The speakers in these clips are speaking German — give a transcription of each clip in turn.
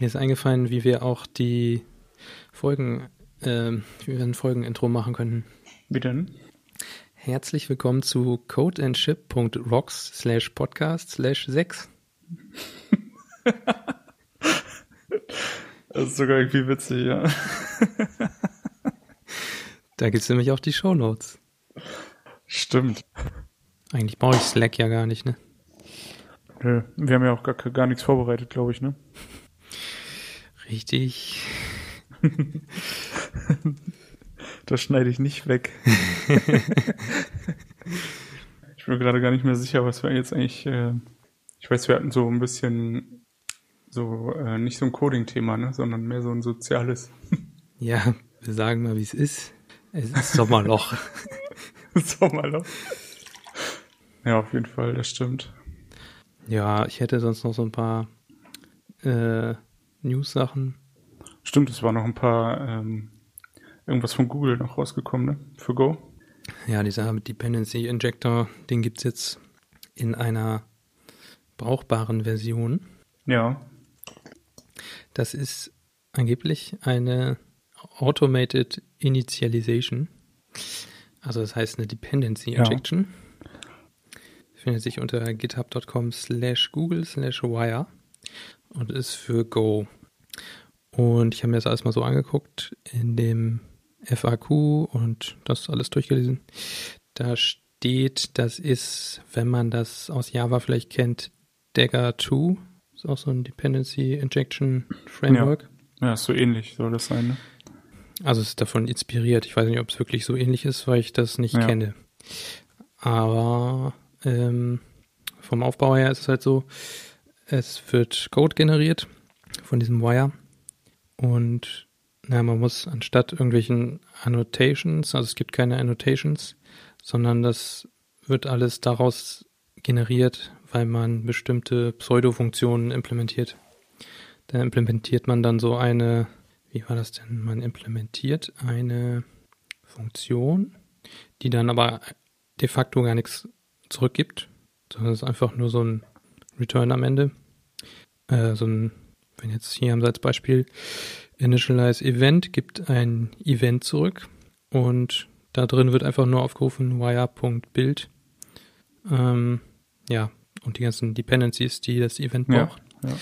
Mir ist eingefallen, wie wir auch die Folgen, äh, wie wir ein Folgenintro machen könnten. Wie denn? Herzlich willkommen zu codeandship.rocks slash podcast slash 6. das ist sogar irgendwie witzig, ja. da gibt es nämlich auch die Show Notes. Stimmt. Eigentlich brauche ich Slack ja gar nicht, ne? Nö, wir haben ja auch gar, gar nichts vorbereitet, glaube ich, ne? Richtig. das schneide ich nicht weg. ich bin gerade gar nicht mehr sicher, was wir jetzt eigentlich. Äh, ich weiß, wir hatten so ein bisschen so äh, nicht so ein Coding-Thema, ne, sondern mehr so ein soziales. ja, wir sagen mal, wie es ist. Es ist Sommerloch. Sommerloch. Ja, auf jeden Fall, das stimmt. Ja, ich hätte sonst noch so ein paar äh, News-Sachen. Stimmt, es war noch ein paar, ähm, irgendwas von Google noch rausgekommen, ne? Für Go. Ja, dieser Dependency Injector, den gibt es jetzt in einer brauchbaren Version. Ja. Das ist angeblich eine Automated Initialization. Also das heißt eine Dependency Injection. Ja. Findet sich unter github.com slash google slash wire und ist für Go. Und ich habe mir das alles mal so angeguckt in dem FAQ und das alles durchgelesen. Da steht, das ist, wenn man das aus Java vielleicht kennt, Dagger 2. Ist auch so ein Dependency Injection Framework. Ja, ja ist so ähnlich soll das sein, ne? Also es ist davon inspiriert. Ich weiß nicht, ob es wirklich so ähnlich ist, weil ich das nicht ja. kenne. Aber ähm, vom Aufbau her ist es halt so, es wird Code generiert von diesem Wire und na, man muss anstatt irgendwelchen Annotations, also es gibt keine Annotations, sondern das wird alles daraus generiert, weil man bestimmte Pseudo-Funktionen implementiert. Da implementiert man dann so eine, wie war das denn? Man implementiert eine Funktion, die dann aber de facto gar nichts zurückgibt, sondern es ist einfach nur so ein Return am Ende. Äh, so ein wenn jetzt hier haben Sie als Beispiel Initialize Event, gibt ein Event zurück und da drin wird einfach nur aufgerufen wire.build. Ähm, ja, und die ganzen Dependencies, die das Event braucht. Ja, ja.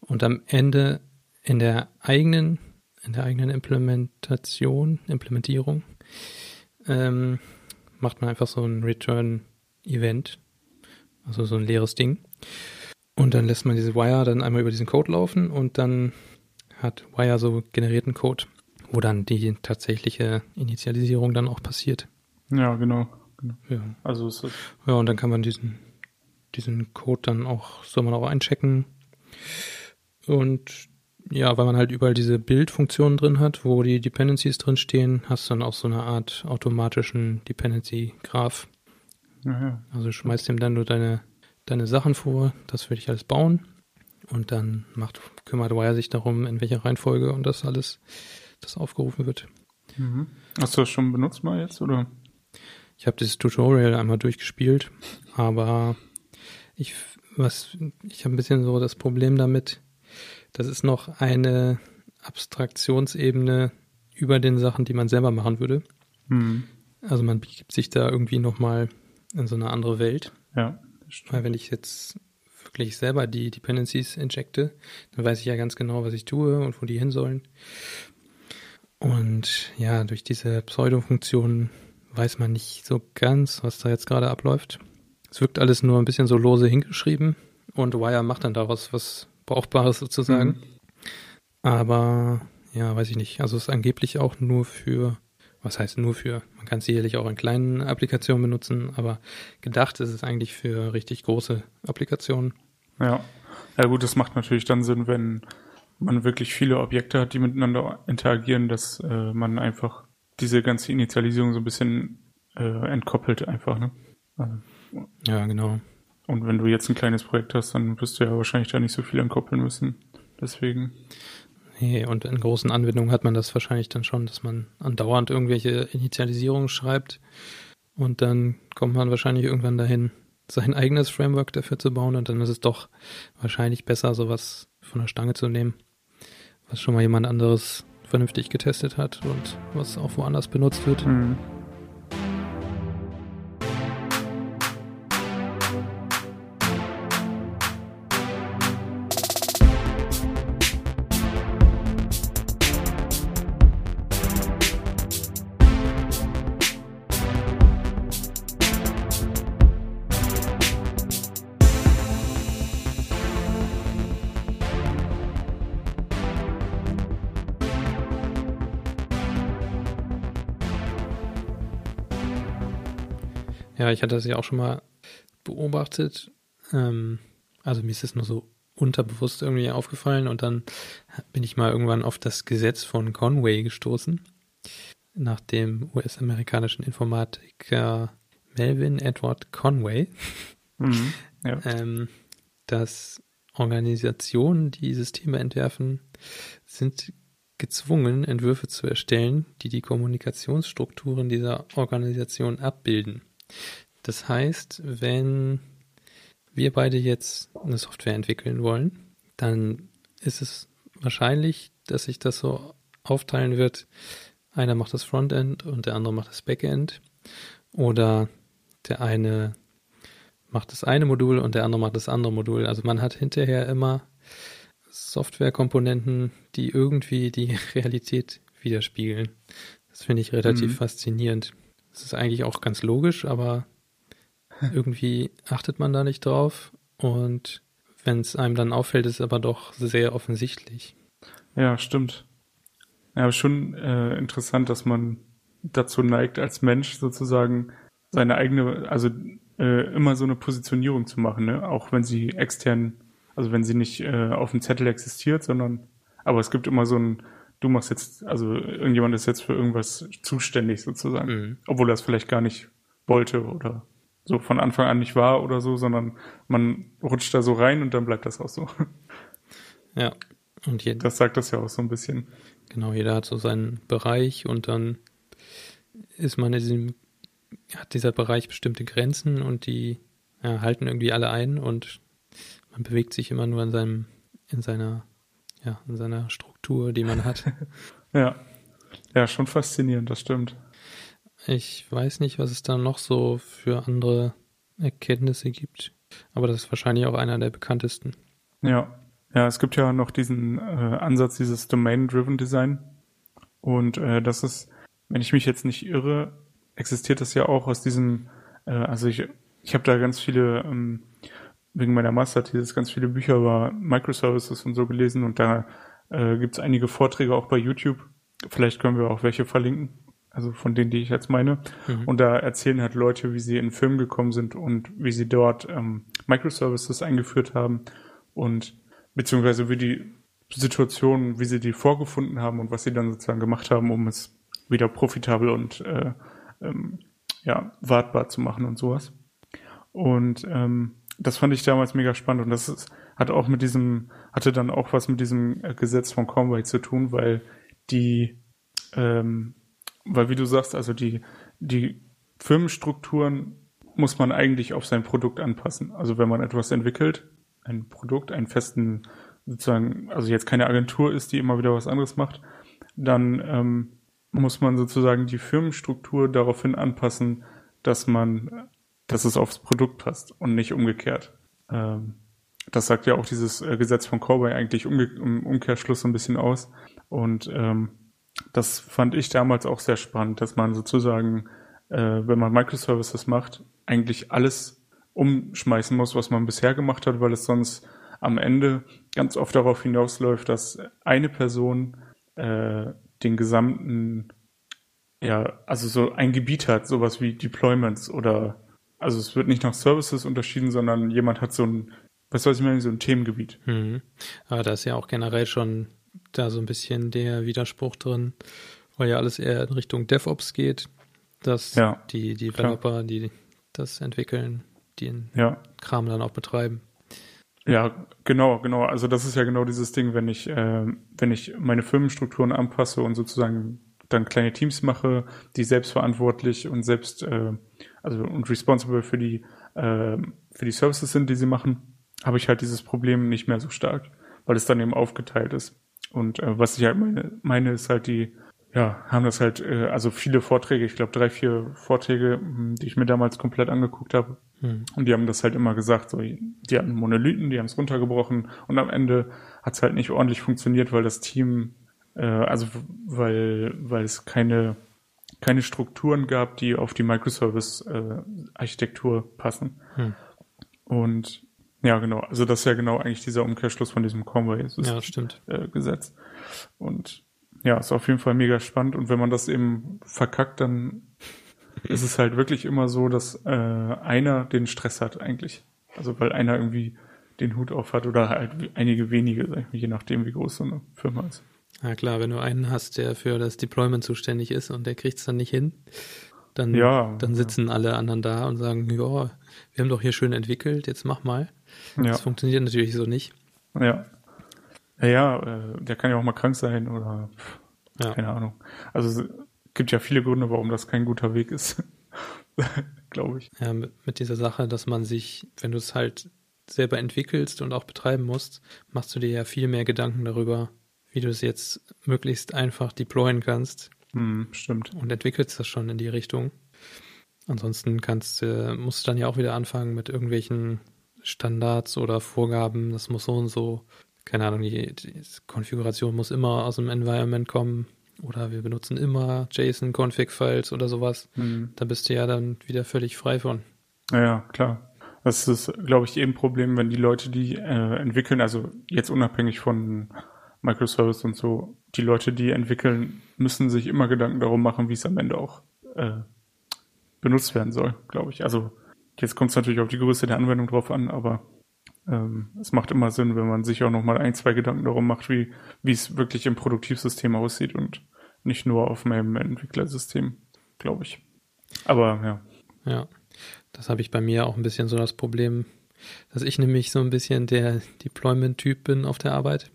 Und am Ende in der eigenen, in der eigenen Implementation, Implementierung, ähm, macht man einfach so ein Return-Event, also so ein leeres Ding. Und dann lässt man diese Wire dann einmal über diesen Code laufen und dann hat Wire so generierten Code, wo dann die tatsächliche Initialisierung dann auch passiert. Ja, genau. genau. Ja. Also ist das ja, und dann kann man diesen, diesen Code dann auch, soll man auch einchecken. Und ja, weil man halt überall diese Bildfunktionen drin hat, wo die Dependencies drin stehen, hast du dann auch so eine Art automatischen Dependency-Graph. Ja, ja. Also schmeißt ihm dann nur deine deine Sachen vor, das würde ich alles bauen und dann macht, kümmert Wire sich darum, in welcher Reihenfolge und das alles, das aufgerufen wird. Mhm. Hast du das schon benutzt mal jetzt oder? Ich habe dieses Tutorial einmal durchgespielt, aber ich was ich habe ein bisschen so das Problem damit, das ist noch eine Abstraktionsebene über den Sachen, die man selber machen würde. Mhm. Also man begibt sich da irgendwie noch mal in so eine andere Welt. Ja. Weil wenn ich jetzt wirklich selber die Dependencies injecte, dann weiß ich ja ganz genau, was ich tue und wo die hin sollen. Und ja, durch diese Pseudo-Funktionen weiß man nicht so ganz, was da jetzt gerade abläuft. Es wirkt alles nur ein bisschen so lose hingeschrieben und Wire macht dann daraus was Brauchbares sozusagen. Mhm. Aber ja, weiß ich nicht. Also es ist angeblich auch nur für was heißt nur für? Man kann es sicherlich auch in kleinen Applikationen benutzen, aber gedacht ist es eigentlich für richtig große Applikationen. Ja, ja gut, das macht natürlich dann Sinn, wenn man wirklich viele Objekte hat, die miteinander interagieren, dass äh, man einfach diese ganze Initialisierung so ein bisschen äh, entkoppelt einfach, ne? Also, ja, genau. Und wenn du jetzt ein kleines Projekt hast, dann wirst du ja wahrscheinlich da nicht so viel entkoppeln müssen. Deswegen. Nee, und in großen Anwendungen hat man das wahrscheinlich dann schon, dass man andauernd irgendwelche Initialisierungen schreibt und dann kommt man wahrscheinlich irgendwann dahin, sein eigenes Framework dafür zu bauen und dann ist es doch wahrscheinlich besser, sowas von der Stange zu nehmen. was schon mal jemand anderes vernünftig getestet hat und was auch woanders benutzt wird. Mhm. Ja, ich hatte das ja auch schon mal beobachtet. Ähm, also mir ist es nur so unterbewusst irgendwie aufgefallen und dann bin ich mal irgendwann auf das Gesetz von Conway gestoßen, nach dem US-amerikanischen Informatiker Melvin Edward Conway, mhm, ja. ähm, dass Organisationen, die Systeme entwerfen, sind gezwungen, Entwürfe zu erstellen, die die Kommunikationsstrukturen dieser Organisation abbilden. Das heißt, wenn wir beide jetzt eine Software entwickeln wollen, dann ist es wahrscheinlich, dass sich das so aufteilen wird. Einer macht das Frontend und der andere macht das Backend. Oder der eine macht das eine Modul und der andere macht das andere Modul. Also man hat hinterher immer Softwarekomponenten, die irgendwie die Realität widerspiegeln. Das finde ich relativ mhm. faszinierend. Das ist eigentlich auch ganz logisch, aber irgendwie achtet man da nicht drauf. Und wenn es einem dann auffällt, ist es aber doch sehr offensichtlich. Ja, stimmt. Ja, schon äh, interessant, dass man dazu neigt, als Mensch sozusagen seine eigene, also äh, immer so eine Positionierung zu machen, ne? auch wenn sie extern, also wenn sie nicht äh, auf dem Zettel existiert, sondern, aber es gibt immer so ein du machst jetzt, also irgendjemand ist jetzt für irgendwas zuständig sozusagen, mhm. obwohl er es vielleicht gar nicht wollte oder so von Anfang an nicht war oder so, sondern man rutscht da so rein und dann bleibt das auch so. Ja. Und jeder, das sagt das ja auch so ein bisschen. Genau, jeder hat so seinen Bereich und dann ist man in diesem, hat dieser Bereich bestimmte Grenzen und die ja, halten irgendwie alle ein und man bewegt sich immer nur in seinem, in seiner ja, in seiner Struktur, die man hat. ja. Ja, schon faszinierend, das stimmt. Ich weiß nicht, was es da noch so für andere Erkenntnisse gibt, aber das ist wahrscheinlich auch einer der bekanntesten. Ja, ja, es gibt ja noch diesen äh, Ansatz, dieses Domain-Driven Design. Und äh, das ist, wenn ich mich jetzt nicht irre, existiert das ja auch aus diesem, äh, also ich, ich habe da ganz viele ähm, wegen meiner Masterthesis ganz viele Bücher über Microservices und so gelesen und da äh, gibt es einige Vorträge auch bei YouTube. Vielleicht können wir auch welche verlinken, also von denen, die ich jetzt meine. Mhm. Und da erzählen halt Leute, wie sie in Film gekommen sind und wie sie dort ähm, Microservices eingeführt haben und beziehungsweise wie die Situation, wie sie die vorgefunden haben und was sie dann sozusagen gemacht haben, um es wieder profitabel und äh, ähm, ja, wartbar zu machen und sowas. Und ähm, das fand ich damals mega spannend und das ist, hat auch mit diesem, hatte dann auch was mit diesem äh, Gesetz von Conway zu tun, weil die, ähm, weil wie du sagst, also die, die Firmenstrukturen muss man eigentlich auf sein Produkt anpassen. Also wenn man etwas entwickelt, ein Produkt, einen festen, sozusagen, also jetzt keine Agentur ist, die immer wieder was anderes macht, dann ähm, muss man sozusagen die Firmenstruktur daraufhin anpassen, dass man dass es aufs Produkt passt und nicht umgekehrt. Ähm, das sagt ja auch dieses äh, Gesetz von Corbyn eigentlich umge im Umkehrschluss so ein bisschen aus. Und ähm, das fand ich damals auch sehr spannend, dass man sozusagen, äh, wenn man Microservices macht, eigentlich alles umschmeißen muss, was man bisher gemacht hat, weil es sonst am Ende ganz oft darauf hinausläuft, dass eine Person äh, den gesamten, ja, also so ein Gebiet hat, sowas wie Deployments oder also es wird nicht nach Services unterschieden, sondern jemand hat so ein, was weiß ich mal, so ein Themengebiet. Mhm. Aber da ist ja auch generell schon da so ein bisschen der Widerspruch drin, weil ja alles eher in Richtung DevOps geht, dass ja, die Developer, klar. die das entwickeln, den ja. Kram dann auch betreiben. Ja, genau, genau. Also das ist ja genau dieses Ding, wenn ich, äh, wenn ich meine Firmenstrukturen anpasse und sozusagen dann kleine Teams mache, die selbstverantwortlich und selbst äh, also und responsible für die äh, für die Services sind, die sie machen, habe ich halt dieses Problem nicht mehr so stark, weil es dann eben aufgeteilt ist. Und äh, was ich halt meine, meine, ist halt die, ja, haben das halt, äh, also viele Vorträge, ich glaube drei, vier Vorträge, hm, die ich mir damals komplett angeguckt habe. Hm. Und die haben das halt immer gesagt, so, die hatten Monolithen, die haben es runtergebrochen und am Ende hat es halt nicht ordentlich funktioniert, weil das Team, äh, also weil, weil es keine, keine Strukturen gab, die auf die Microservice-Architektur äh, passen. Hm. Und ja, genau. Also das ist ja genau eigentlich dieser Umkehrschluss von diesem Conway-Gesetz. Ja, äh. Und ja, ist auf jeden Fall mega spannend. Und wenn man das eben verkackt, dann ist es halt wirklich immer so, dass äh, einer den Stress hat eigentlich. Also weil einer irgendwie den Hut auf hat oder halt einige wenige, je nachdem, wie groß so eine Firma ist. Ja klar, wenn du einen hast, der für das Deployment zuständig ist und der kriegt es dann nicht hin, dann, ja, dann sitzen ja. alle anderen da und sagen, ja, wir haben doch hier schön entwickelt, jetzt mach mal. Ja. Das funktioniert natürlich so nicht. Ja. Ja, äh, der kann ja auch mal krank sein oder keine Ahnung. Also es gibt ja viele Gründe, warum das kein guter Weg ist. Glaube ich. Ja, mit, mit dieser Sache, dass man sich, wenn du es halt selber entwickelst und auch betreiben musst, machst du dir ja viel mehr Gedanken darüber, wie du es jetzt möglichst einfach deployen kannst. Hm, stimmt. Und entwickelst das schon in die Richtung. Ansonsten kannst, äh, musst du dann ja auch wieder anfangen mit irgendwelchen Standards oder Vorgaben. Das muss so und so, keine Ahnung, die, die Konfiguration muss immer aus dem Environment kommen. Oder wir benutzen immer JSON-Config-Files oder sowas. Mhm. Da bist du ja dann wieder völlig frei von. Ja, ja klar. Das ist, glaube ich, eben ein Problem, wenn die Leute, die äh, entwickeln, also jetzt unabhängig von Microservice und so, die Leute, die entwickeln, müssen sich immer Gedanken darum machen, wie es am Ende auch äh, benutzt werden soll, glaube ich. Also jetzt kommt es natürlich auf die Größe der Anwendung drauf an, aber ähm, es macht immer Sinn, wenn man sich auch nochmal ein, zwei Gedanken darum macht, wie, wie es wirklich im Produktivsystem aussieht und nicht nur auf meinem Entwicklersystem, glaube ich. Aber ja. Ja, das habe ich bei mir auch ein bisschen so das Problem, dass ich nämlich so ein bisschen der Deployment-Typ bin auf der Arbeit.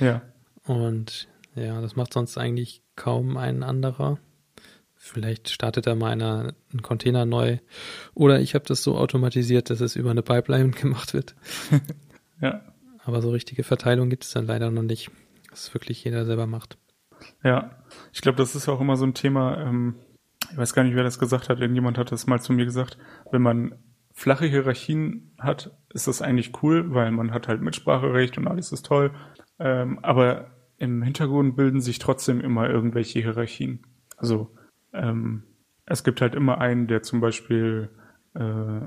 Ja. Und ja, das macht sonst eigentlich kaum ein anderer. Vielleicht startet da mal einer einen Container neu. Oder ich habe das so automatisiert, dass es über eine Pipeline gemacht wird. ja. Aber so richtige Verteilung gibt es dann leider noch nicht, dass wirklich jeder selber macht. Ja, ich glaube, das ist auch immer so ein Thema, ähm, ich weiß gar nicht, wer das gesagt hat, irgendjemand hat das mal zu mir gesagt, wenn man flache Hierarchien hat, ist das eigentlich cool, weil man hat halt Mitspracherecht und alles ist toll. Ähm, aber im Hintergrund bilden sich trotzdem immer irgendwelche Hierarchien. Also ähm, es gibt halt immer einen, der zum Beispiel, äh,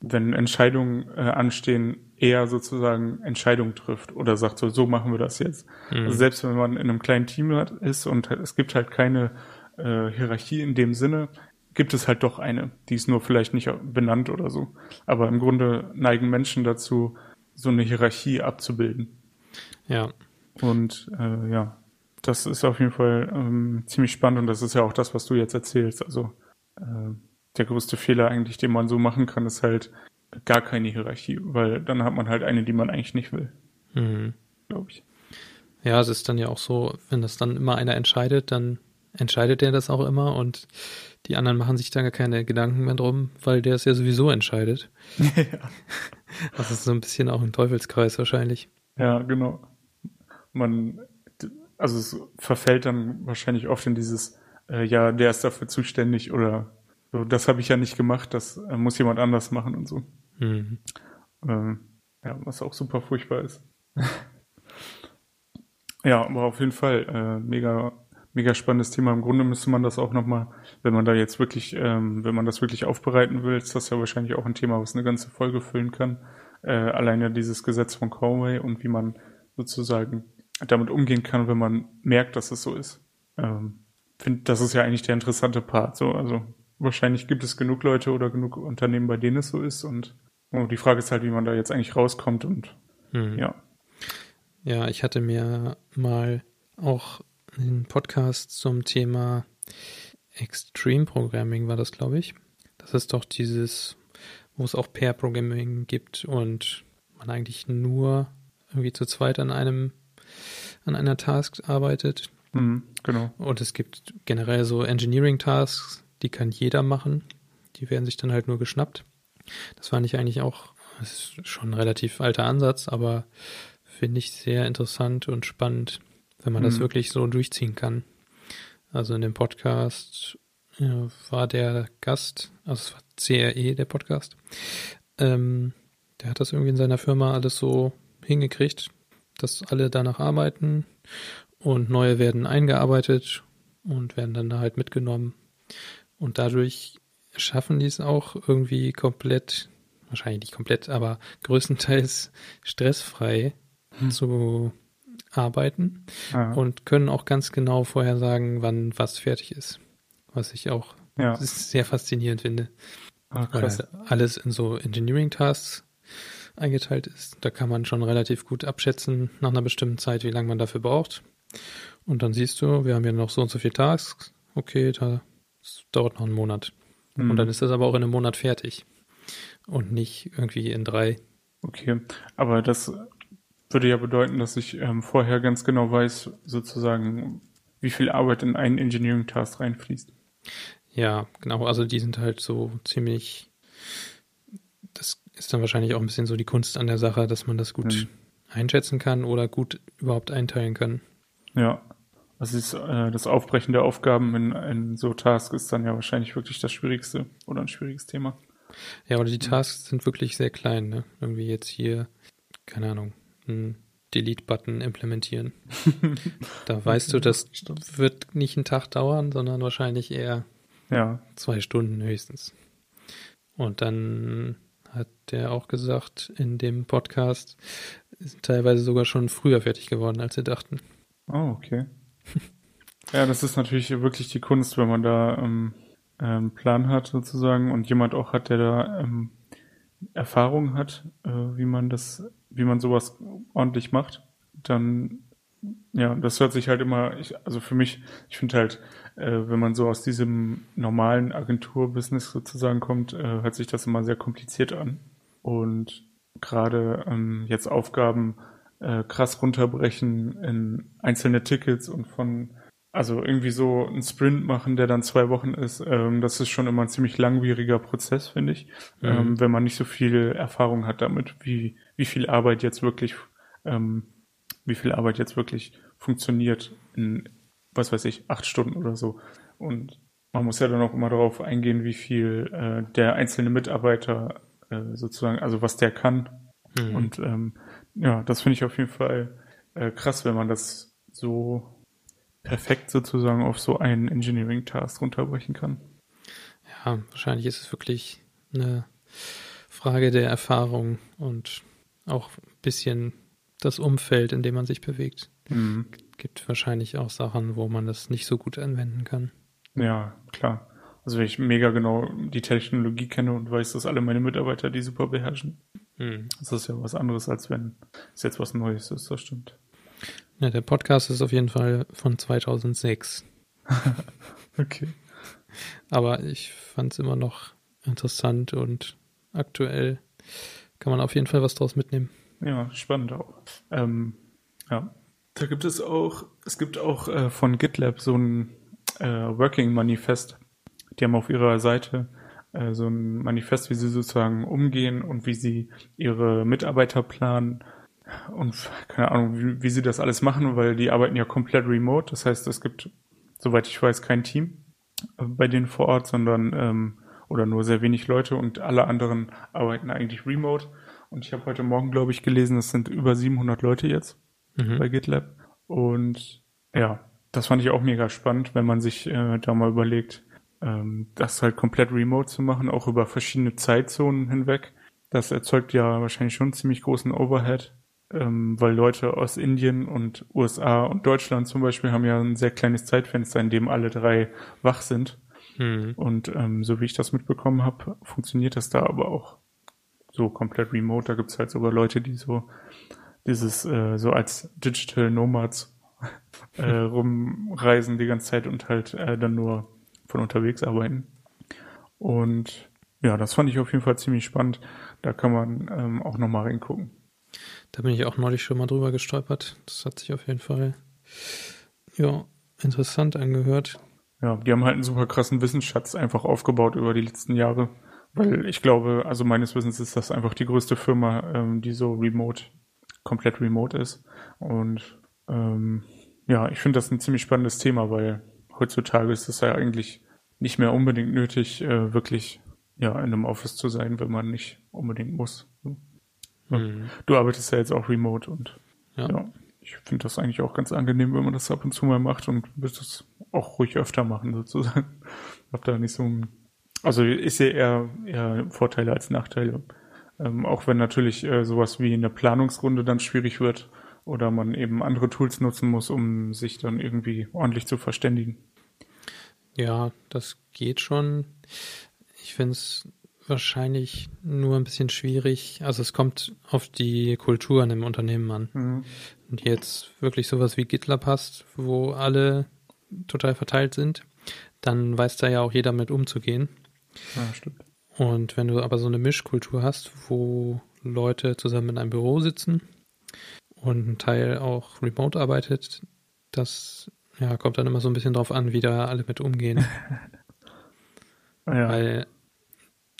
wenn Entscheidungen äh, anstehen, eher sozusagen Entscheidungen trifft oder sagt so, so machen wir das jetzt. Mhm. Also selbst wenn man in einem kleinen Team ist und es gibt halt keine äh, Hierarchie in dem Sinne, gibt es halt doch eine. Die ist nur vielleicht nicht benannt oder so. Aber im Grunde neigen Menschen dazu, so eine Hierarchie abzubilden. Ja. Und äh, ja, das ist auf jeden Fall ähm, ziemlich spannend und das ist ja auch das, was du jetzt erzählst. Also äh, der größte Fehler eigentlich, den man so machen kann, ist halt gar keine Hierarchie, weil dann hat man halt eine, die man eigentlich nicht will. Mhm. Glaube ich. Ja, es ist dann ja auch so, wenn das dann immer einer entscheidet, dann entscheidet der das auch immer und die anderen machen sich da gar keine Gedanken mehr drum, weil der es ja sowieso entscheidet. ja. Das ist so ein bisschen auch ein Teufelskreis wahrscheinlich. Ja, genau. Man also es verfällt dann wahrscheinlich oft in dieses, äh, ja, der ist dafür zuständig oder so, das habe ich ja nicht gemacht, das äh, muss jemand anders machen und so. Mhm. Ähm, ja, was auch super furchtbar ist. ja, aber auf jeden Fall äh, mega, mega spannendes Thema. Im Grunde müsste man das auch nochmal, wenn man da jetzt wirklich, ähm, wenn man das wirklich aufbereiten will, ist das ja wahrscheinlich auch ein Thema, was eine ganze Folge füllen kann. Äh, alleine dieses Gesetz von Conway und wie man sozusagen damit umgehen kann, wenn man merkt, dass es so ist. Ähm, finde, das ist ja eigentlich der interessante Part. So, also wahrscheinlich gibt es genug Leute oder genug Unternehmen, bei denen es so ist. Und oh, die Frage ist halt, wie man da jetzt eigentlich rauskommt und hm. ja. Ja, ich hatte mir mal auch einen Podcast zum Thema Extreme Programming war das, glaube ich. Das ist doch dieses, wo es auch Pair Programming gibt und man eigentlich nur irgendwie zu zweit an einem an einer Task arbeitet. Mhm, genau. Und es gibt generell so Engineering-Tasks, die kann jeder machen. Die werden sich dann halt nur geschnappt. Das fand ich eigentlich auch, das ist schon ein relativ alter Ansatz, aber finde ich sehr interessant und spannend. wenn man mhm. das wirklich so durchziehen kann. Also in dem Podcast ja, war der Gast, also es war CRE, der Podcast, ähm, der hat das irgendwie in seiner Firma alles so hingekriegt, dass alle danach arbeiten und neue werden eingearbeitet und werden dann halt mitgenommen. Und dadurch schaffen die es auch irgendwie komplett, wahrscheinlich nicht komplett, aber größtenteils stressfrei hm. zu arbeiten ja. und können auch ganz genau vorhersagen, wann was fertig ist. Was ich auch ja. sehr faszinierend finde. Ah, weil alles in so Engineering-Tasks eingeteilt ist. Da kann man schon relativ gut abschätzen nach einer bestimmten Zeit, wie lange man dafür braucht. Und dann siehst du, wir haben ja noch so und so viele Tasks. Okay, da, das dauert noch einen Monat. Mhm. Und dann ist das aber auch in einem Monat fertig. Und nicht irgendwie in drei. Okay, aber das würde ja bedeuten, dass ich ähm, vorher ganz genau weiß, sozusagen, wie viel Arbeit in einen Engineering-Task reinfließt. Ja, genau. Also die sind halt so ziemlich. Das ist dann wahrscheinlich auch ein bisschen so die Kunst an der Sache, dass man das gut mhm. einschätzen kann oder gut überhaupt einteilen kann. Ja. Das ist äh, das Aufbrechen der Aufgaben in, in so Tasks ist dann ja wahrscheinlich wirklich das Schwierigste oder ein schwieriges Thema. Ja, oder die Tasks sind wirklich sehr klein, ne? Irgendwie jetzt hier, keine Ahnung, einen Delete-Button implementieren. da weißt du, das wird nicht einen Tag dauern, sondern wahrscheinlich eher ja. zwei Stunden höchstens. Und dann hat der auch gesagt in dem Podcast, sind teilweise sogar schon früher fertig geworden, als sie dachten. Oh, okay. ja, das ist natürlich wirklich die Kunst, wenn man da ähm, einen Plan hat sozusagen und jemand auch hat, der da ähm, Erfahrung hat, äh, wie man das wie man sowas ordentlich macht, dann ja, das hört sich halt immer, ich, also für mich, ich finde halt, äh, wenn man so aus diesem normalen Agenturbusiness sozusagen kommt, äh, hört sich das immer sehr kompliziert an. Und gerade ähm, jetzt Aufgaben äh, krass runterbrechen in einzelne Tickets und von, also irgendwie so einen Sprint machen, der dann zwei Wochen ist, ähm, das ist schon immer ein ziemlich langwieriger Prozess, finde ich, mhm. ähm, wenn man nicht so viel Erfahrung hat damit, wie wie viel Arbeit jetzt wirklich, ähm, wie viel Arbeit jetzt wirklich funktioniert in, was weiß ich, acht Stunden oder so. Und man muss ja dann auch immer darauf eingehen, wie viel äh, der einzelne Mitarbeiter äh, sozusagen, also was der kann. Mhm. Und ähm, ja, das finde ich auf jeden Fall äh, krass, wenn man das so perfekt sozusagen auf so einen Engineering-Task runterbrechen kann. Ja, wahrscheinlich ist es wirklich eine Frage der Erfahrung und auch ein bisschen das Umfeld, in dem man sich bewegt. Mhm. Gibt wahrscheinlich auch Sachen, wo man das nicht so gut anwenden kann. Ja, klar. Also wenn ich mega genau die Technologie kenne und weiß, dass alle meine Mitarbeiter die super beherrschen. Mhm. Das ist ja was anderes, als wenn es jetzt was Neues ist, das stimmt. Ja, der Podcast ist auf jeden Fall von 2006. okay. Aber ich fand es immer noch interessant und aktuell kann man auf jeden Fall was draus mitnehmen. Ja, spannend auch. Ähm, ja. Da gibt es auch, es gibt auch äh, von GitLab so ein äh, Working Manifest. Die haben auf ihrer Seite äh, so ein Manifest, wie sie sozusagen umgehen und wie sie ihre Mitarbeiter planen und keine Ahnung, wie, wie sie das alles machen, weil die arbeiten ja komplett remote. Das heißt, es gibt, soweit ich weiß, kein Team äh, bei denen vor Ort, sondern ähm, oder nur sehr wenig Leute und alle anderen arbeiten eigentlich remote. Und ich habe heute Morgen, glaube ich, gelesen, es sind über 700 Leute jetzt mhm. bei GitLab. Und ja, das fand ich auch mega spannend, wenn man sich äh, da mal überlegt, ähm, das halt komplett remote zu machen, auch über verschiedene Zeitzonen hinweg. Das erzeugt ja wahrscheinlich schon ziemlich großen Overhead, ähm, weil Leute aus Indien und USA und Deutschland zum Beispiel haben ja ein sehr kleines Zeitfenster, in dem alle drei wach sind. Mhm. Und ähm, so wie ich das mitbekommen habe, funktioniert das da aber auch so komplett remote. Da gibt's halt sogar Leute, die so dieses äh, so als Digital Nomads äh, rumreisen die ganze Zeit und halt äh, dann nur von unterwegs arbeiten. Und ja, das fand ich auf jeden Fall ziemlich spannend. Da kann man ähm, auch nochmal reingucken. Da bin ich auch neulich schon mal drüber gestolpert. Das hat sich auf jeden Fall ja interessant angehört. Ja, die haben halt einen super krassen Wissensschatz einfach aufgebaut über die letzten Jahre. Weil ich glaube, also meines Wissens ist das einfach die größte Firma, ähm, die so remote, komplett remote ist. Und ähm, ja, ich finde das ein ziemlich spannendes Thema, weil heutzutage ist es ja eigentlich nicht mehr unbedingt nötig, äh, wirklich ja in einem Office zu sein, wenn man nicht unbedingt muss. Mhm. Du arbeitest ja jetzt auch remote und ja, ja ich finde das eigentlich auch ganz angenehm, wenn man das ab und zu mal macht und wird das auch ruhig öfter machen sozusagen. Hab da nicht so ein, also ich sehe eher, eher Vorteile als Nachteile. Ähm, auch wenn natürlich äh, sowas wie eine Planungsrunde dann schwierig wird oder man eben andere Tools nutzen muss, um sich dann irgendwie ordentlich zu verständigen. Ja, das geht schon. Ich finde es wahrscheinlich nur ein bisschen schwierig. Also es kommt auf die Kultur in dem Unternehmen an. Mhm. Und jetzt wirklich sowas wie GitLab hast, wo alle total verteilt sind, dann weiß da ja auch jeder mit umzugehen. Ja, stimmt. Und wenn du aber so eine Mischkultur hast, wo Leute zusammen in einem Büro sitzen und ein Teil auch remote arbeitet, das ja, kommt dann immer so ein bisschen drauf an, wie da alle mit umgehen. ja. Weil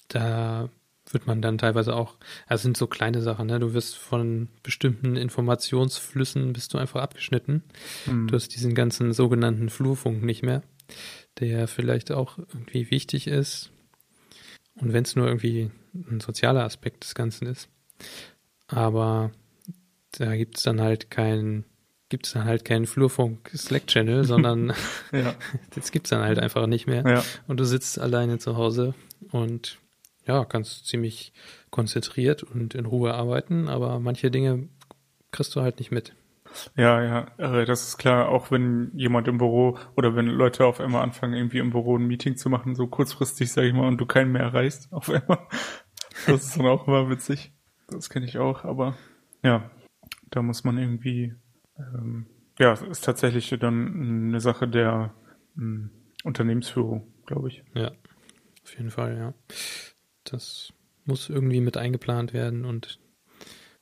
da wird man dann teilweise auch, also sind so kleine Sachen, ne? Du wirst von bestimmten Informationsflüssen bist du einfach abgeschnitten. Mhm. Du hast diesen ganzen sogenannten Flurfunk nicht mehr, der vielleicht auch irgendwie wichtig ist. Und wenn es nur irgendwie ein sozialer Aspekt des Ganzen ist. Aber da gibt es dann halt keinen gibt es dann halt keinen Flurfunk Slack Channel, sondern ja. das gibt es dann halt einfach nicht mehr. Ja. Und du sitzt alleine zu Hause und ja, kannst ziemlich konzentriert und in Ruhe arbeiten, aber manche Dinge kriegst du halt nicht mit. Ja, ja, äh, das ist klar, auch wenn jemand im Büro oder wenn Leute auf einmal anfangen, irgendwie im Büro ein Meeting zu machen, so kurzfristig, sag ich mal, und du keinen mehr erreichst, auf einmal. Das ist dann auch immer witzig. Das kenne ich auch, aber ja, da muss man irgendwie, ähm, ja, ist tatsächlich dann eine Sache der ähm, Unternehmensführung, glaube ich. Ja, auf jeden Fall, ja. Das muss irgendwie mit eingeplant werden und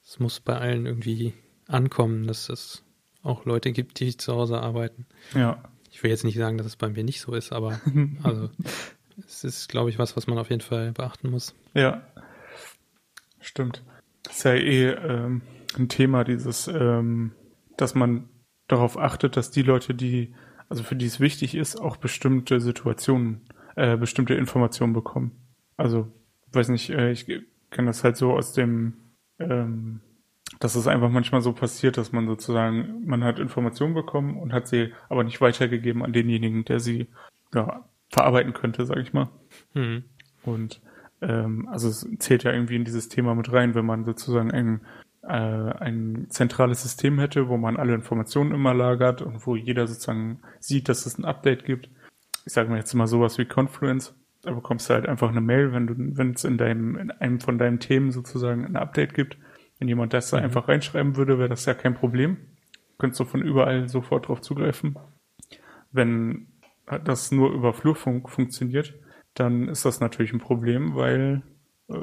es muss bei allen irgendwie ankommen, dass es auch Leute gibt, die zu Hause arbeiten. Ja. Ich will jetzt nicht sagen, dass es bei mir nicht so ist, aber also es ist, glaube ich, was, was man auf jeden Fall beachten muss. Ja, stimmt. Das ist ja eh ähm, ein Thema, dieses, ähm, dass man darauf achtet, dass die Leute, die, also für die es wichtig ist, auch bestimmte Situationen, äh, bestimmte Informationen bekommen. Also weiß nicht, äh, ich kenne das halt so aus dem, ähm, dass es einfach manchmal so passiert, dass man sozusagen, man hat Informationen bekommen und hat sie aber nicht weitergegeben an denjenigen, der sie ja, verarbeiten könnte, sag ich mal. Mhm. Und ähm, also es zählt ja irgendwie in dieses Thema mit rein, wenn man sozusagen ein, äh, ein zentrales System hätte, wo man alle Informationen immer lagert und wo jeder sozusagen sieht, dass es ein Update gibt. Ich sage mal jetzt mal sowas wie Confluence da bekommst du halt einfach eine Mail, wenn du, wenn es in deinem, in einem von deinen Themen sozusagen ein Update gibt. Wenn jemand das da mhm. einfach reinschreiben würde, wäre das ja kein Problem. Könntest du von überall sofort drauf zugreifen. Wenn das nur über Flurfunk funktioniert, dann ist das natürlich ein Problem, weil äh,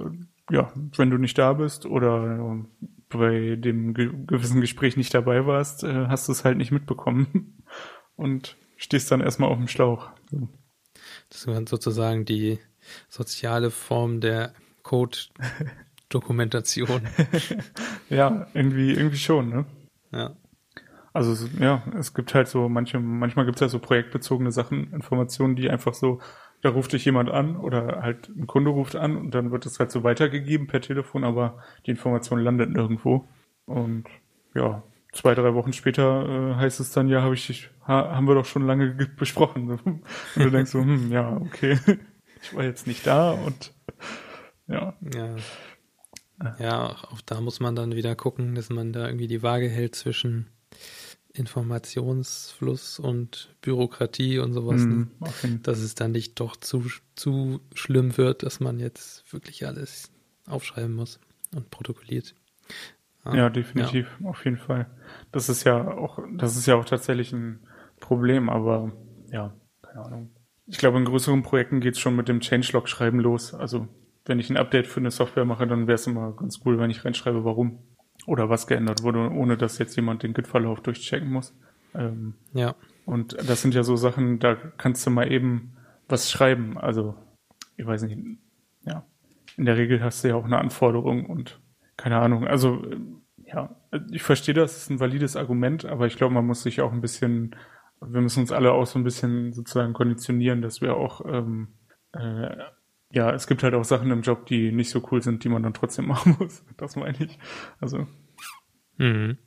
ja, wenn du nicht da bist oder bei dem ge gewissen Gespräch nicht dabei warst, äh, hast du es halt nicht mitbekommen und stehst dann erstmal auf dem Schlauch. So. Das ist sozusagen die soziale Form der Code-Dokumentation. ja, irgendwie, irgendwie schon, ne? Ja. Also ja, es gibt halt so manche, manchmal gibt es halt so projektbezogene Sachen, Informationen, die einfach so, da ruft dich jemand an oder halt ein Kunde ruft an und dann wird es halt so weitergegeben per Telefon, aber die Information landet nirgendwo. Und ja, zwei, drei Wochen später äh, heißt es dann, ja, hab ich, ha, haben wir doch schon lange besprochen. Und du denkst so, hm, ja, okay, ich war jetzt nicht da und ja. Ja. Ja, auch da muss man dann wieder gucken, dass man da irgendwie die Waage hält zwischen Informationsfluss und Bürokratie und sowas. Mm, okay. Dass es dann nicht doch zu, zu schlimm wird, dass man jetzt wirklich alles aufschreiben muss und protokolliert. Ja, ja definitiv, ja. auf jeden Fall. Das ist ja auch, das ist ja auch tatsächlich ein Problem, aber ja, keine Ahnung. Ich glaube, in größeren Projekten geht es schon mit dem Changelog-Schreiben los. Also wenn ich ein Update für eine Software mache, dann wäre es immer ganz cool, wenn ich reinschreibe, warum oder was geändert wurde, ohne dass jetzt jemand den Git-Verlauf durchchecken muss. Ähm, ja. Und das sind ja so Sachen, da kannst du mal eben was schreiben. Also, ich weiß nicht, ja. In der Regel hast du ja auch eine Anforderung und keine Ahnung. Also ja, ich verstehe das, ist ein valides Argument, aber ich glaube, man muss sich auch ein bisschen, wir müssen uns alle auch so ein bisschen sozusagen konditionieren, dass wir auch, ähm, äh, ja, es gibt halt auch Sachen im Job, die nicht so cool sind, die man dann trotzdem machen muss. Das meine ich. Also. Mhm.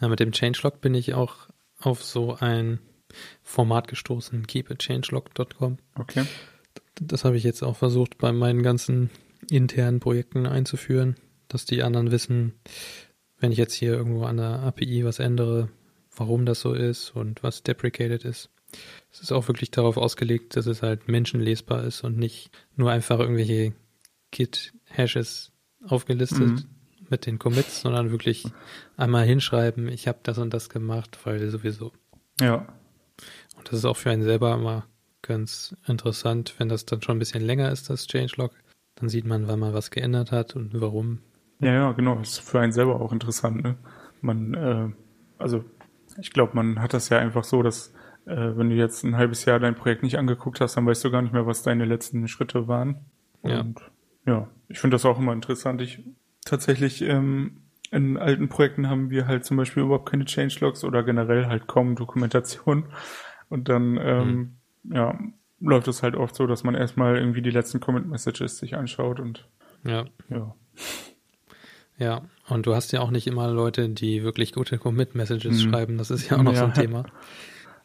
Ja, mit dem Changelog bin ich auch auf so ein Format gestoßen, keepachangelog.com. Okay. Das habe ich jetzt auch versucht, bei meinen ganzen internen Projekten einzuführen, dass die anderen wissen, wenn ich jetzt hier irgendwo an der API was ändere, warum das so ist und was deprecated ist. Es ist auch wirklich darauf ausgelegt, dass es halt menschenlesbar ist und nicht nur einfach irgendwelche Git-Hashes aufgelistet mhm. mit den Commits, sondern wirklich einmal hinschreiben, ich habe das und das gemacht, weil sowieso. Ja. Und das ist auch für einen selber immer ganz interessant, wenn das dann schon ein bisschen länger ist, das Changelog. Dann sieht man, wann man was geändert hat und warum. Ja, ja, genau. Das ist für einen selber auch interessant. Ne? Man, äh, also ich glaube, man hat das ja einfach so, dass wenn du jetzt ein halbes Jahr dein Projekt nicht angeguckt hast, dann weißt du gar nicht mehr, was deine letzten Schritte waren. Und ja, ja ich finde das auch immer interessant. Ich tatsächlich ähm, in alten Projekten haben wir halt zum Beispiel überhaupt keine Changelogs oder generell halt kaum Dokumentation. Und dann ähm, mhm. ja, läuft es halt oft so, dass man erstmal irgendwie die letzten Comment-Messages sich anschaut und ja. ja. Ja, und du hast ja auch nicht immer Leute, die wirklich gute Commit-Messages mhm. schreiben. Das ist ja auch noch ja. so ein Thema.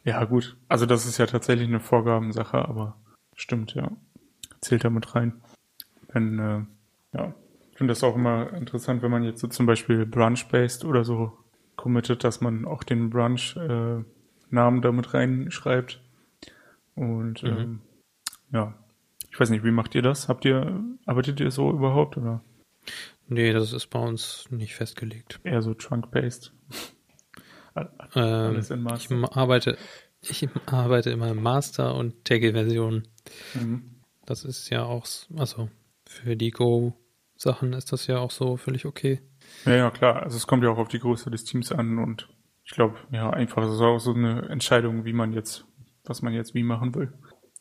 Ja, gut. Also das ist ja tatsächlich eine Vorgabensache, aber stimmt, ja. Zählt damit rein. Wenn, äh, ja, ich finde das auch immer interessant, wenn man jetzt so zum Beispiel Brunch-based oder so committet, dass man auch den Brunch-Namen äh, damit reinschreibt. Und mhm. ähm, ja, ich weiß nicht, wie macht ihr das? Habt ihr, arbeitet ihr so überhaupt oder? Nee, das ist bei uns nicht festgelegt. Eher so Trunk-based. Alles in Master. Ich arbeite, ich arbeite immer im Master und Tagge-Version. Mhm. Das ist ja auch, also für die Go-Sachen ist das ja auch so völlig okay. Ja, ja, klar. Also es kommt ja auch auf die Größe des Teams an und ich glaube, ja, einfach ist auch so eine Entscheidung, wie man jetzt, was man jetzt wie machen will.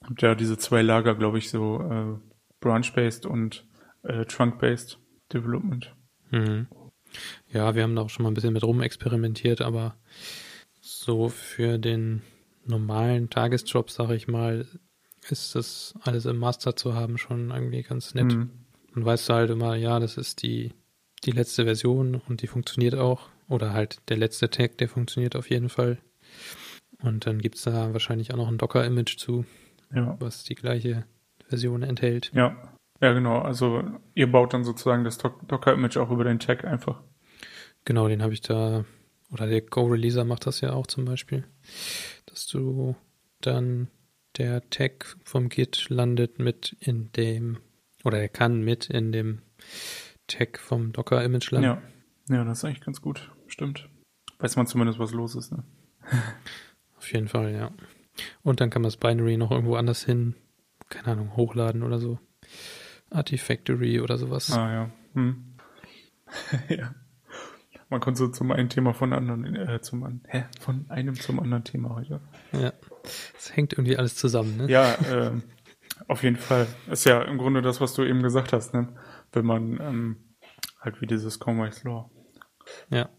Und ja diese zwei Lager, glaube ich, so äh, Branch-based und äh, Trunk-based Development. Mhm. Ja, wir haben da auch schon mal ein bisschen mit rumexperimentiert, aber so für den normalen Tagesjob, sag ich mal, ist das alles im Master zu haben schon irgendwie ganz nett. Mhm. Und weißt du halt immer, ja, das ist die, die letzte Version und die funktioniert auch. Oder halt der letzte Tag, der funktioniert auf jeden Fall. Und dann gibt's da wahrscheinlich auch noch ein Docker-Image zu, ja. was die gleiche Version enthält. Ja, ja, genau. Also ihr baut dann sozusagen das Docker-Image auch über den Tag einfach. Genau, den habe ich da, oder der Go-Releaser macht das ja auch zum Beispiel, dass du dann der Tag vom Git landet mit in dem, oder er kann mit in dem Tag vom Docker-Image landen. Ja. ja, das ist eigentlich ganz gut, stimmt. Weiß man zumindest, was los ist, ne? Auf jeden Fall, ja. Und dann kann man das Binary noch irgendwo anders hin, keine Ahnung, hochladen oder so. Artifactory oder sowas. Ah ja. Hm. ja. Man kommt so zum einen Thema von anderen, äh, zum hä? von einem zum anderen Thema heute. Ja. Es hängt irgendwie alles zusammen, ne? Ja, äh, auf jeden Fall. Ist ja im Grunde das, was du eben gesagt hast, ne? Wenn man ähm, halt wie dieses Conway's Law. Ja.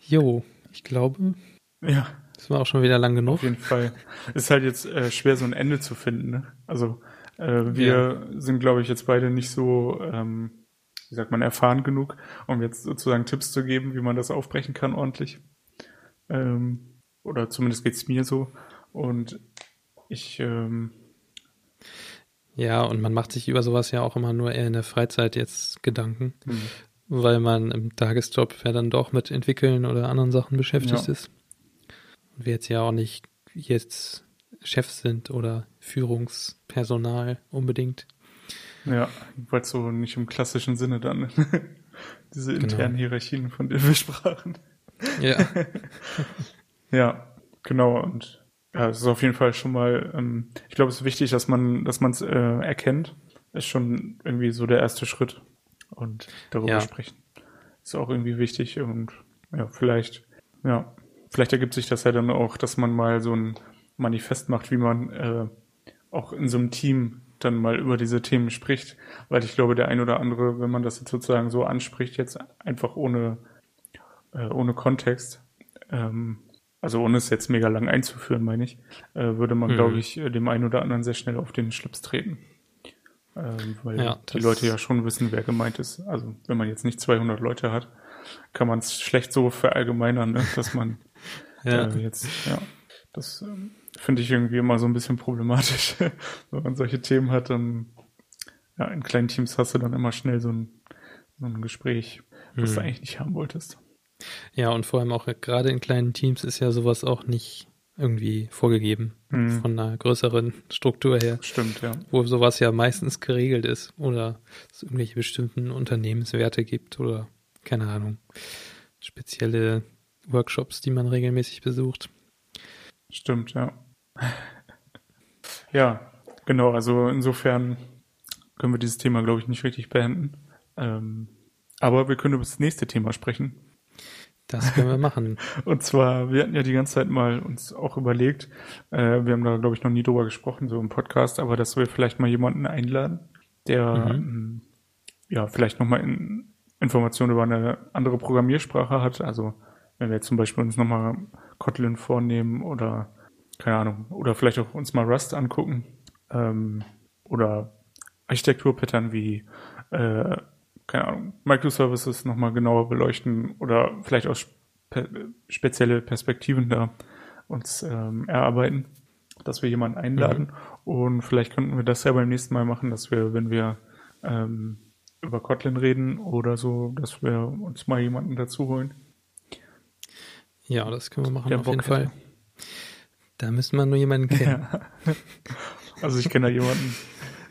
jo, ich glaube. Ja. Das war auch schon wieder lang genug. Auf jeden Fall. Ist halt jetzt äh, schwer, so ein Ende zu finden, ne? Also äh, wir ja. sind, glaube ich, jetzt beide nicht so, ähm, wie sagt man, erfahren genug, um jetzt sozusagen Tipps zu geben, wie man das aufbrechen kann ordentlich. Ähm, oder zumindest geht's mir so. Und ich ähm, ja, und man macht sich über sowas ja auch immer nur eher in der Freizeit jetzt Gedanken, mhm. weil man im Tagesjob ja dann doch mit Entwickeln oder anderen Sachen beschäftigt ja. ist. Und wir jetzt ja auch nicht jetzt Chefs sind oder Führungspersonal unbedingt. Ja, weil so nicht im klassischen Sinne dann. Diese genau. internen genau. Hierarchien, von denen wir sprachen. Ja. ja, genau. Und ja, es ist auf jeden Fall schon mal, ähm, ich glaube, es ist wichtig, dass man, dass man es äh, erkennt. Ist schon irgendwie so der erste Schritt. Und darüber ja. sprechen. Ist auch irgendwie wichtig und ja, vielleicht, ja, vielleicht ergibt sich das ja dann auch, dass man mal so ein Manifest macht, wie man äh, auch in so einem Team dann mal über diese Themen spricht, weil ich glaube, der ein oder andere, wenn man das jetzt sozusagen so anspricht, jetzt einfach ohne, äh, ohne Kontext, ähm, also ohne es jetzt mega lang einzuführen, meine ich, äh, würde man, mhm. glaube ich, äh, dem einen oder anderen sehr schnell auf den Schlips treten. Ähm, weil ja, die Leute ja schon wissen, wer gemeint ist. Also wenn man jetzt nicht 200 Leute hat, kann man es schlecht so verallgemeinern, ne? dass man ja. Äh, jetzt, ja, das ähm, finde ich irgendwie immer so ein bisschen problematisch. wenn man solche Themen hat, dann, ja, in kleinen Teams hast du dann immer schnell so ein, so ein Gespräch, was hm. du eigentlich nicht haben wolltest. Ja, und vor allem auch gerade in kleinen Teams ist ja sowas auch nicht irgendwie vorgegeben mhm. von einer größeren Struktur her. Stimmt, ja. Wo sowas ja meistens geregelt ist oder es irgendwelche bestimmten Unternehmenswerte gibt oder keine Ahnung, spezielle Workshops, die man regelmäßig besucht. Stimmt, ja. Ja, genau, also insofern können wir dieses Thema, glaube ich, nicht richtig beenden. Ähm, aber wir können über das nächste Thema sprechen. Das können wir machen. Und zwar, wir hatten ja die ganze Zeit mal uns auch überlegt, äh, wir haben da, glaube ich, noch nie drüber gesprochen, so im Podcast, aber dass wir vielleicht mal jemanden einladen, der mhm. ähm, ja vielleicht nochmal in Informationen über eine andere Programmiersprache hat. Also wenn wir jetzt zum Beispiel uns nochmal Kotlin vornehmen oder keine Ahnung, oder vielleicht auch uns mal Rust angucken ähm, oder Architekturpattern wie äh, keine Ahnung, Microservices nochmal genauer beleuchten oder vielleicht auch spe spezielle Perspektiven da uns ähm, erarbeiten, dass wir jemanden einladen. Mhm. Und vielleicht könnten wir das ja beim nächsten Mal machen, dass wir, wenn wir ähm, über Kotlin reden oder so, dass wir uns mal jemanden dazu holen. Ja, das können wir machen Der auf Bock jeden Fall. Da müssen wir nur jemanden kennen. Ja. Also ich kenne da jemanden.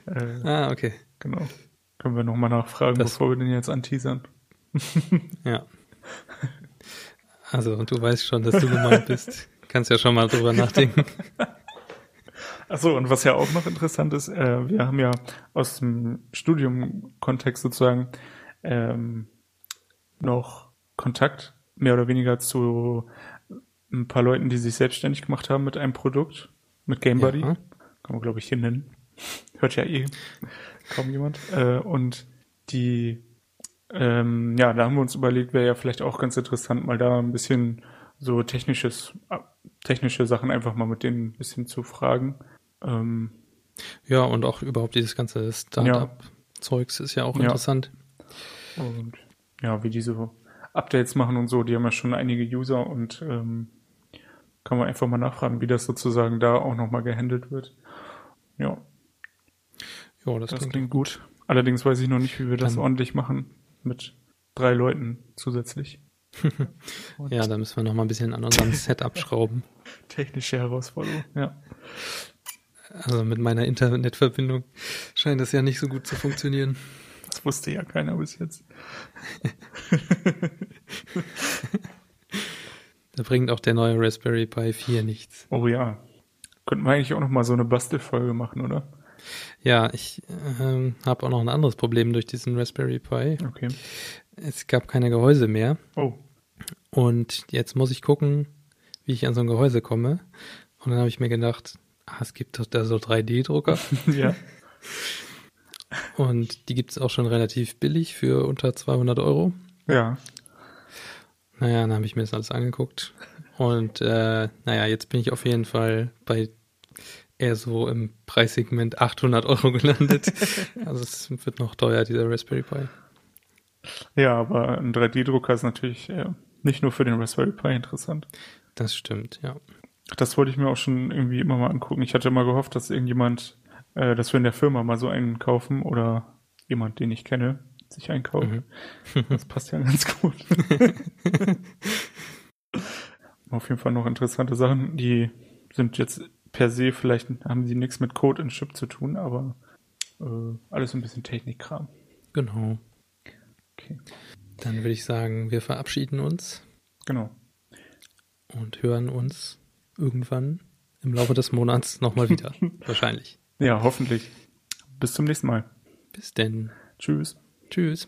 Äh, ah, okay. Genau. Können wir nochmal nachfragen, das, bevor wir den jetzt anteasern. ja. Also, du weißt schon, dass du gemeint bist. Kannst ja schon mal drüber nachdenken. Achso, und was ja auch noch interessant ist, äh, wir haben ja aus dem Studium-Kontext sozusagen ähm, noch Kontakt, mehr oder weniger zu ein paar Leuten, die sich selbstständig gemacht haben mit einem Produkt, mit GameBuddy. Ja. Kann man, glaube ich, hier nennen. Hört ja eh kaum jemand. Äh, und die, ähm, ja, da haben wir uns überlegt, wäre ja vielleicht auch ganz interessant, mal da ein bisschen so technisches, technische Sachen einfach mal mit denen ein bisschen zu fragen. Ähm, ja, und auch überhaupt dieses ganze Startup-Zeugs ist ja auch interessant. Ja. Und ja, wie die so Updates machen und so, die haben ja schon einige User und ähm, kann man einfach mal nachfragen, wie das sozusagen da auch nochmal gehandelt wird. Ja, ja, das, das klingt, klingt gut. Allerdings weiß ich noch nicht, wie wir das ordentlich machen mit drei Leuten zusätzlich. ja, da müssen wir noch mal ein bisschen an unserem Setup schrauben. Technische Herausforderung, ja. Also mit meiner Internetverbindung scheint das ja nicht so gut zu funktionieren. Das wusste ja keiner bis jetzt. da bringt auch der neue Raspberry Pi 4 nichts. Oh ja. Könnten wir eigentlich auch noch mal so eine Bastelfolge machen, oder? Ja, ich ähm, habe auch noch ein anderes Problem durch diesen Raspberry Pi. Okay. Es gab keine Gehäuse mehr. Oh. Und jetzt muss ich gucken, wie ich an so ein Gehäuse komme. Und dann habe ich mir gedacht, ah, es gibt doch da so 3D-Drucker. ja. Und die gibt es auch schon relativ billig für unter 200 Euro. Ja. Naja, dann habe ich mir das alles angeguckt. Und äh, naja, jetzt bin ich auf jeden Fall bei eher so im Preissegment 800 Euro gelandet. also es wird noch teuer, dieser Raspberry Pi. Ja, aber ein 3D-Drucker ist natürlich äh, nicht nur für den Raspberry Pi interessant. Das stimmt, ja. Das wollte ich mir auch schon irgendwie immer mal angucken. Ich hatte mal gehofft, dass irgendjemand, äh, dass wir in der Firma mal so einen kaufen oder jemand, den ich kenne, sich einkauft. Mhm. Das passt ja ganz gut. Auf jeden Fall noch interessante Sachen, die sind jetzt per se, vielleicht haben sie nichts mit Code und Chip zu tun, aber äh, alles ein bisschen Technikkram. Genau. Okay. Dann würde ich sagen, wir verabschieden uns. Genau. Und hören uns irgendwann im Laufe des Monats nochmal wieder. Wahrscheinlich. Ja, hoffentlich. Bis zum nächsten Mal. Bis denn. Tschüss. Tschüss.